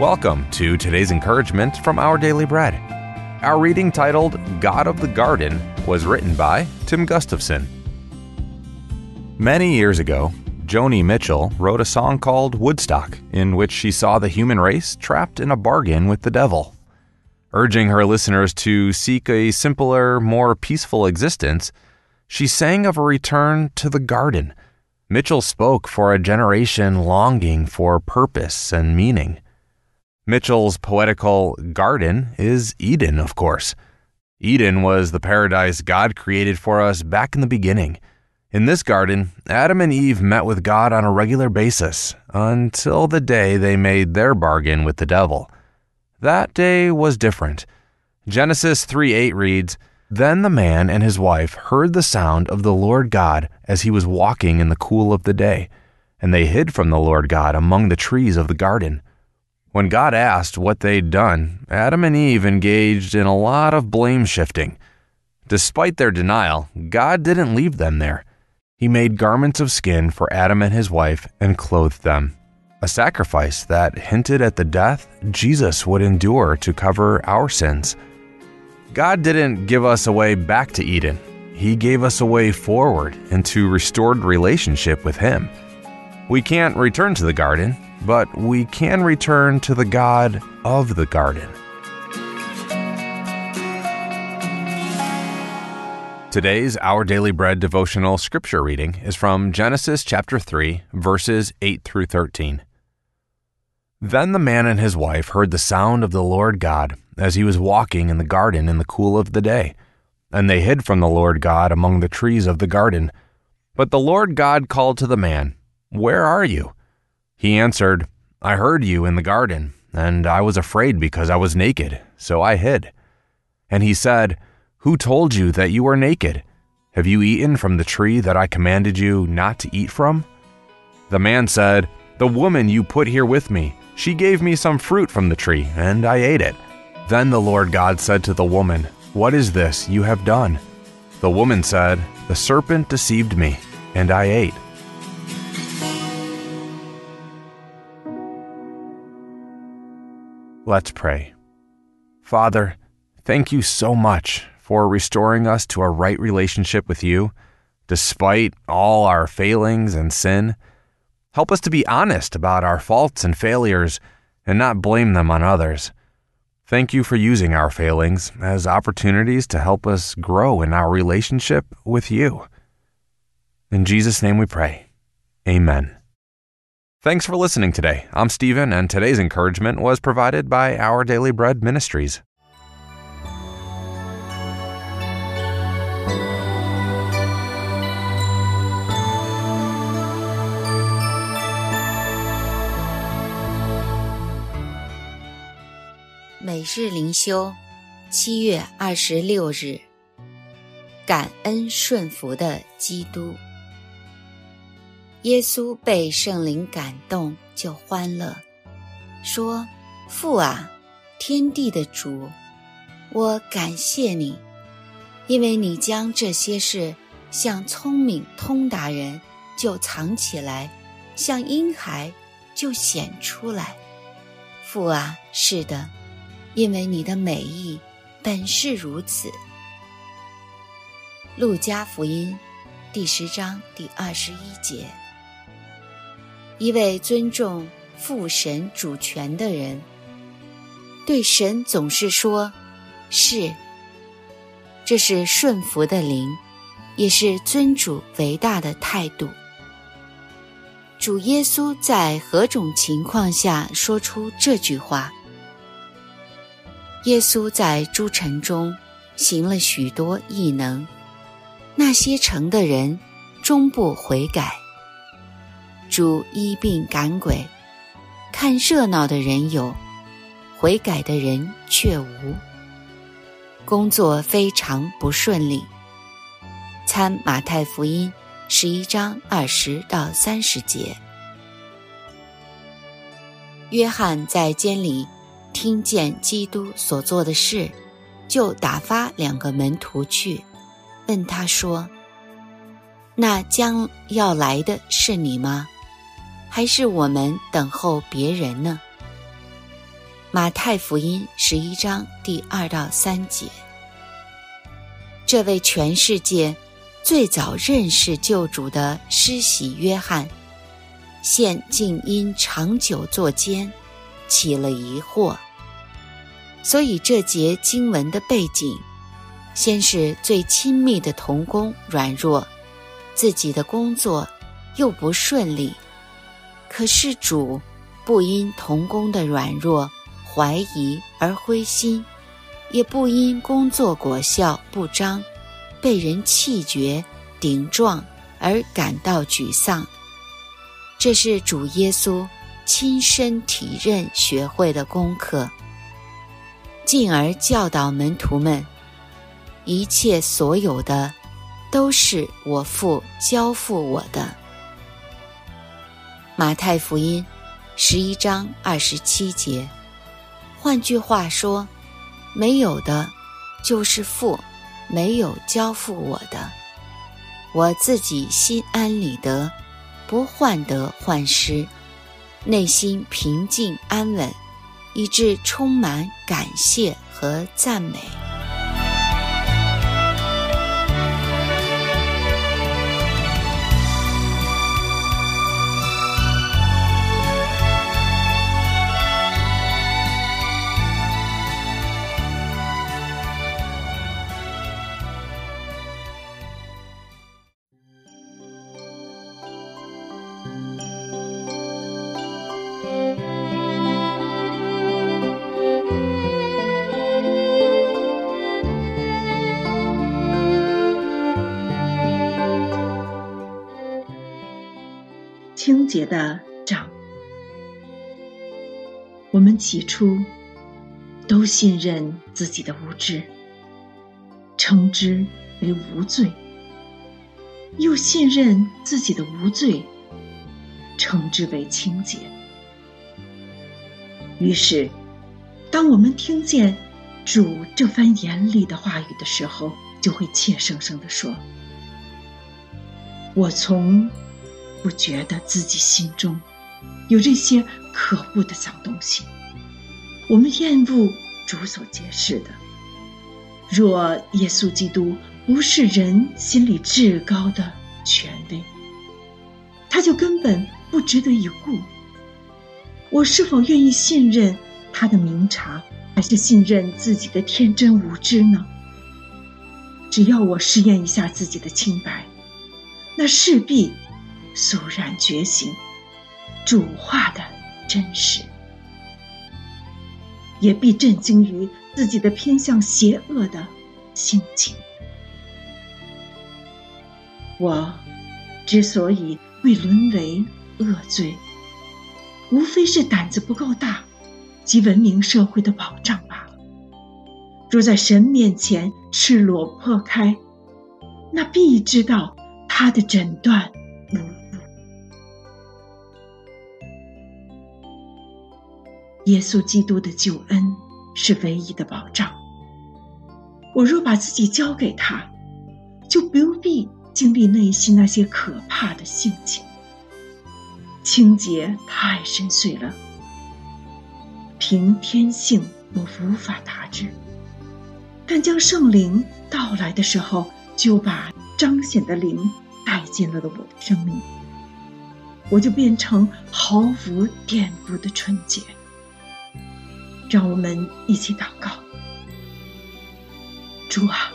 Welcome to today's encouragement from Our Daily Bread. Our reading titled God of the Garden was written by Tim Gustafson. Many years ago, Joni Mitchell wrote a song called Woodstock, in which she saw the human race trapped in a bargain with the devil. Urging her listeners to seek a simpler, more peaceful existence, she sang of a return to the garden. Mitchell spoke for a generation longing for purpose and meaning. Mitchell's poetical garden is Eden, of course. Eden was the paradise God created for us back in the beginning. In this garden, Adam and Eve met with God on a regular basis until the day they made their bargain with the devil. That day was different. Genesis 3 8 reads, Then the man and his wife heard the sound of the Lord God as he was walking in the cool of the day, and they hid from the Lord God among the trees of the garden. When God asked what they'd done, Adam and Eve engaged in a lot of blame shifting. Despite their denial, God didn't leave them there. He made garments of skin for Adam and his wife and clothed them, a sacrifice that hinted at the death Jesus would endure to cover our sins. God didn't give us a way back to Eden, He gave us a way forward into restored relationship with Him. We can't return to the garden, but we can return to the God of the garden. Today's Our Daily Bread devotional scripture reading is from Genesis chapter 3, verses 8 through 13. Then the man and his wife heard the sound of the Lord God as he was walking in the garden in the cool of the day, and they hid from the Lord God among the trees of the garden. But the Lord God called to the man, Where are you? He answered, I heard you in the garden, and I was afraid because I was naked, so I hid. And he said, Who told you that you were naked? Have you eaten from the tree that I commanded you not to eat from? The man said, The woman you put here with me, she gave me some fruit from the tree, and I ate it. Then the Lord God said to the woman, What is this you have done? The woman said, The serpent deceived me, and I ate. Let's pray. Father, thank you so much for restoring us to a right relationship with you, despite all our failings and sin. Help us to be honest about our faults and failures and not blame them on others. Thank you for using our failings as opportunities to help us grow in our relationship with you. In Jesus' name we pray. Amen. Thanks for listening today. I'm Stephen, and today's encouragement was provided by Our Daily Bread Ministries. 每日灵修，七月二十六日，感恩顺服的基督。 耶稣被圣灵感动，就欢乐，说：“父啊，天地的主，我感谢你，因为你将这些事向聪明通达人就藏起来，向婴孩就显出来。父啊，是的。”因为你的美意本是如此。路加福音第十章第二十一节，一位尊重父神主权的人，对神总是说“是”，这是顺服的灵，也是尊主伟大的态度。主耶稣在何种情况下说出这句话？耶稣在诸城中行了许多异能，那些城的人终不悔改。主医病赶鬼，看热闹的人有，悔改的人却无。工作非常不顺利。参马太福音十一章二十到三十节。约翰在监里。听见基督所做的事，就打发两个门徒去，问他说：“那将要来的是你吗？还是我们等候别人呢？”马太福音十一章第二到三节。这位全世界最早认识救主的施洗约翰，现竟因长久作监，起了疑惑。所以这节经文的背景，先是最亲密的童工软弱，自己的工作又不顺利，可是主不因童工的软弱。怀疑而灰心，也不因工作果效不彰，被人弃绝顶撞而感到沮丧。这是主耶稣亲身体认学会的功课，进而教导门徒们：一切所有的，都是我父交付我的。马太福音十一章二十七节。换句话说，没有的，就是父没有交付我的。我自己心安理得，不患得患失，内心平静安稳，以致充满感谢和赞美。清洁的掌。我们起初都信任自己的无知，称之为无罪；又信任自己的无罪，称之为清洁。于是，当我们听见主这番严厉的话语的时候，就会怯生生地说：“我从。”不觉得自己心中有这些可恶的脏东西。我们厌恶主所揭示的。若耶稣基督不是人心里至高的权威，他就根本不值得一顾。我是否愿意信任他的明察，还是信任自己的天真无知呢？只要我试验一下自己的清白，那势必。肃然觉醒，主化的真实，也必震惊于自己的偏向邪恶的心情。我之所以会沦为恶罪，无非是胆子不够大，及文明社会的保障罢了。若在神面前赤裸破开，那必知道他的诊断。耶稣基督的救恩是唯一的保障。我若把自己交给他，就不必经历内心那些可怕的性情。清洁太深邃了，凭天性我无法达至。但将圣灵到来的时候，就把彰显的灵带进了我的生命，我就变成毫无玷污的纯洁。让我们一起祷告，主啊，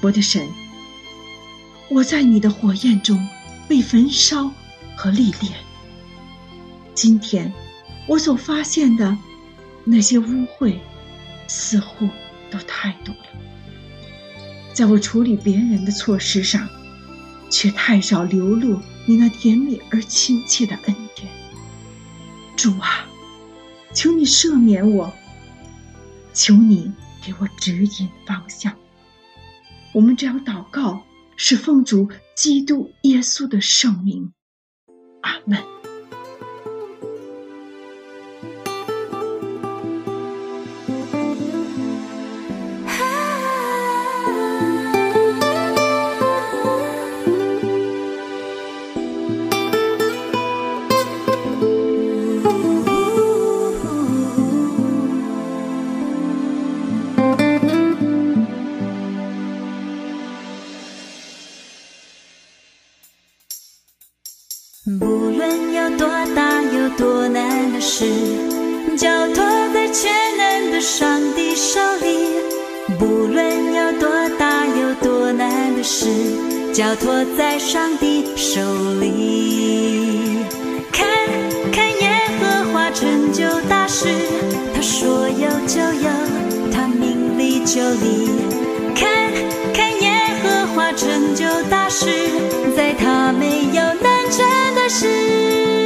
我的神，我在你的火焰中被焚烧和历练。今天我所发现的那些污秽，似乎都太多了。在我处理别人的措施上，却太少流露你那甜蜜而亲切的恩典。主啊。求你赦免我，求你给我指引方向。我们这样祷告，是奉主基督耶稣的圣名。阿门。事，交托在上帝手里。看看耶和华成就大事，他说有就有，他命里就立。看看耶和华成就大事，在他没有难成的事。